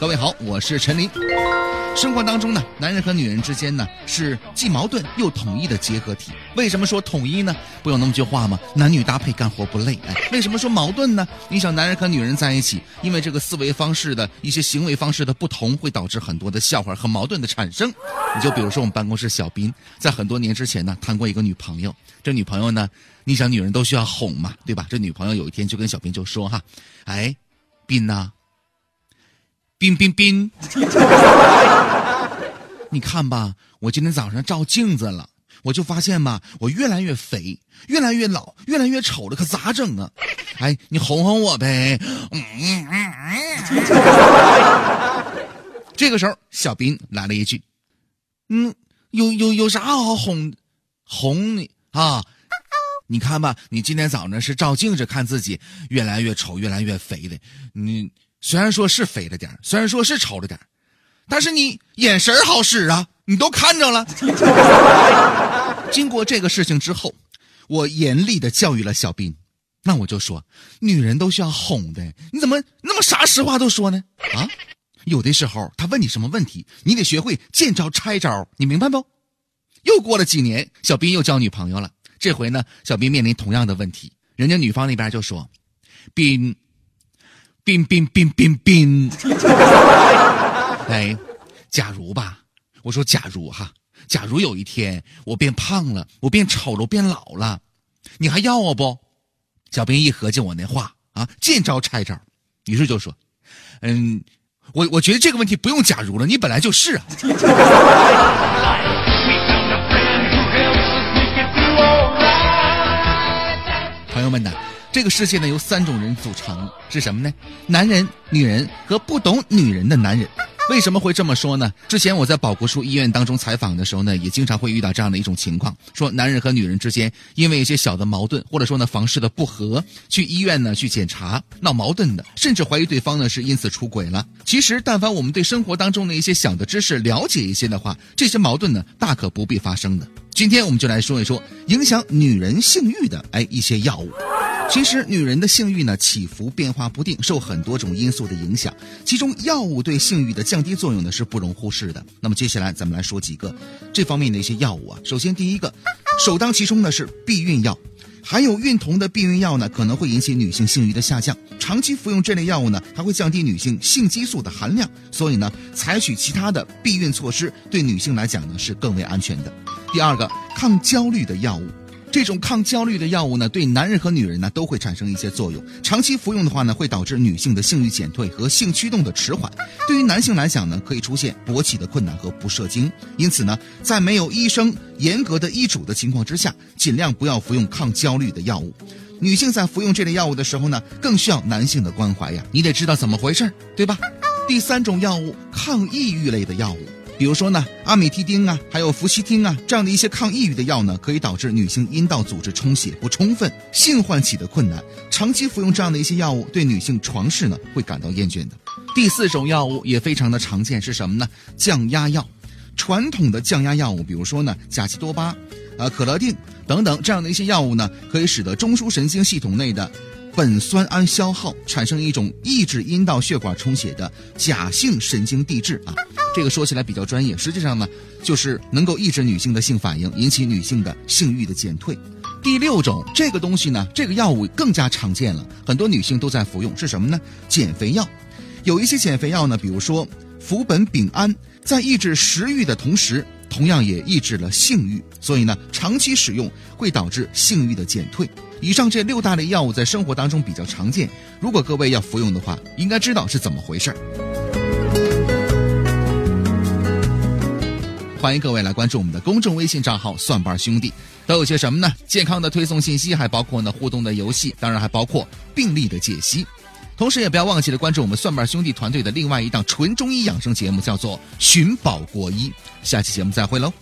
各位好，我是陈林。生活当中呢，男人和女人之间呢是既矛盾又统一的结合体。为什么说统一呢？不有那么句话吗？男女搭配干活不累。哎，为什么说矛盾呢？你想，男人和女人在一起，因为这个思维方式的一些行为方式的不同，会导致很多的笑话和矛盾的产生。你就比如说我们办公室小斌，在很多年之前呢，谈过一个女朋友。这女朋友呢，你想女人都需要哄嘛，对吧？这女朋友有一天就跟小斌就说哈，哎，斌呐。冰冰冰，你看吧，我今天早上照镜子了，我就发现吧，我越来越肥，越来越老，越来越丑了，可咋整啊？哎，你哄哄我呗。这个时候，小斌来了一句：“嗯，有有有啥好哄哄你啊？你看吧，你今天早上是照镜子看自己越来越丑，越来越肥的，你。”虽然说是肥了点虽然说是丑了点但是你眼神好使啊，你都看着了。经过这个事情之后，我严厉的教育了小斌，那我就说，女人都需要哄的，你怎么那么啥实话都说呢？啊，有的时候他问你什么问题，你得学会见招拆招，你明白不？又过了几年，小斌又交女朋友了，这回呢，小斌面临同样的问题，人家女方那边就说，斌。冰冰冰冰冰，哎，假如吧，我说假如哈，假如有一天我变胖了，我变丑了，我变老了，你还要我不？小兵一合计我那话啊，见招拆招，于是就说，嗯，我我觉得这个问题不用假如了，你本来就是啊。朋友们呢？这个世界呢，由三种人组成，是什么呢？男人、女人和不懂女人的男人。为什么会这么说呢？之前我在保国书医院当中采访的时候呢，也经常会遇到这样的一种情况：说男人和女人之间因为一些小的矛盾，或者说呢房事的不和，去医院呢去检查，闹矛盾的，甚至怀疑对方呢是因此出轨了。其实，但凡我们对生活当中的一些小的知识了解一些的话，这些矛盾呢大可不必发生的。今天我们就来说一说影响女人性欲的哎一些药物。其实，女人的性欲呢起伏变化不定，受很多种因素的影响。其中，药物对性欲的降低作用呢是不容忽视的。那么，接下来咱们来说几个这方面的一些药物啊。首先，第一个，首当其冲的是避孕药。含有孕酮的避孕药呢，可能会引起女性性欲的下降。长期服用这类药物呢，还会降低女性性激素的含量。所以呢，采取其他的避孕措施，对女性来讲呢是更为安全的。第二个，抗焦虑的药物。这种抗焦虑的药物呢，对男人和女人呢都会产生一些作用。长期服用的话呢，会导致女性的性欲减退和性驱动的迟缓。对于男性来讲呢，可以出现勃起的困难和不射精。因此呢，在没有医生严格的医嘱的情况之下，尽量不要服用抗焦虑的药物。女性在服用这类药物的时候呢，更需要男性的关怀呀。你得知道怎么回事，对吧？第三种药物，抗抑郁类的药物。比如说呢，阿米替丁啊，还有氟西汀啊，这样的一些抗抑郁的药呢，可以导致女性阴道组织充血不充分，性唤起的困难。长期服用这样的一些药物，对女性床事呢会感到厌倦的。第四种药物也非常的常见，是什么呢？降压药。传统的降压药物，比如说呢，甲基多巴、啊可乐定等等这样的一些药物呢，可以使得中枢神经系统内的。苯酸胺消耗产生一种抑制阴道血管充血的假性神经递质啊，这个说起来比较专业，实际上呢，就是能够抑制女性的性反应，引起女性的性欲的减退。第六种，这个东西呢，这个药物更加常见了，很多女性都在服用，是什么呢？减肥药。有一些减肥药呢，比如说氟苯丙胺，在抑制食欲的同时，同样也抑制了性欲，所以呢，长期使用会导致性欲的减退。以上这六大类药物在生活当中比较常见，如果各位要服用的话，应该知道是怎么回事儿欢迎各位来关注我们的公众微信账号“蒜瓣兄弟”，都有些什么呢？健康的推送信息，还包括呢互动的游戏，当然还包括病例的解析。同时也不要忘记了关注我们蒜瓣兄弟团队的另外一档纯中医养生节目，叫做《寻宝国医》。下期节目再会喽。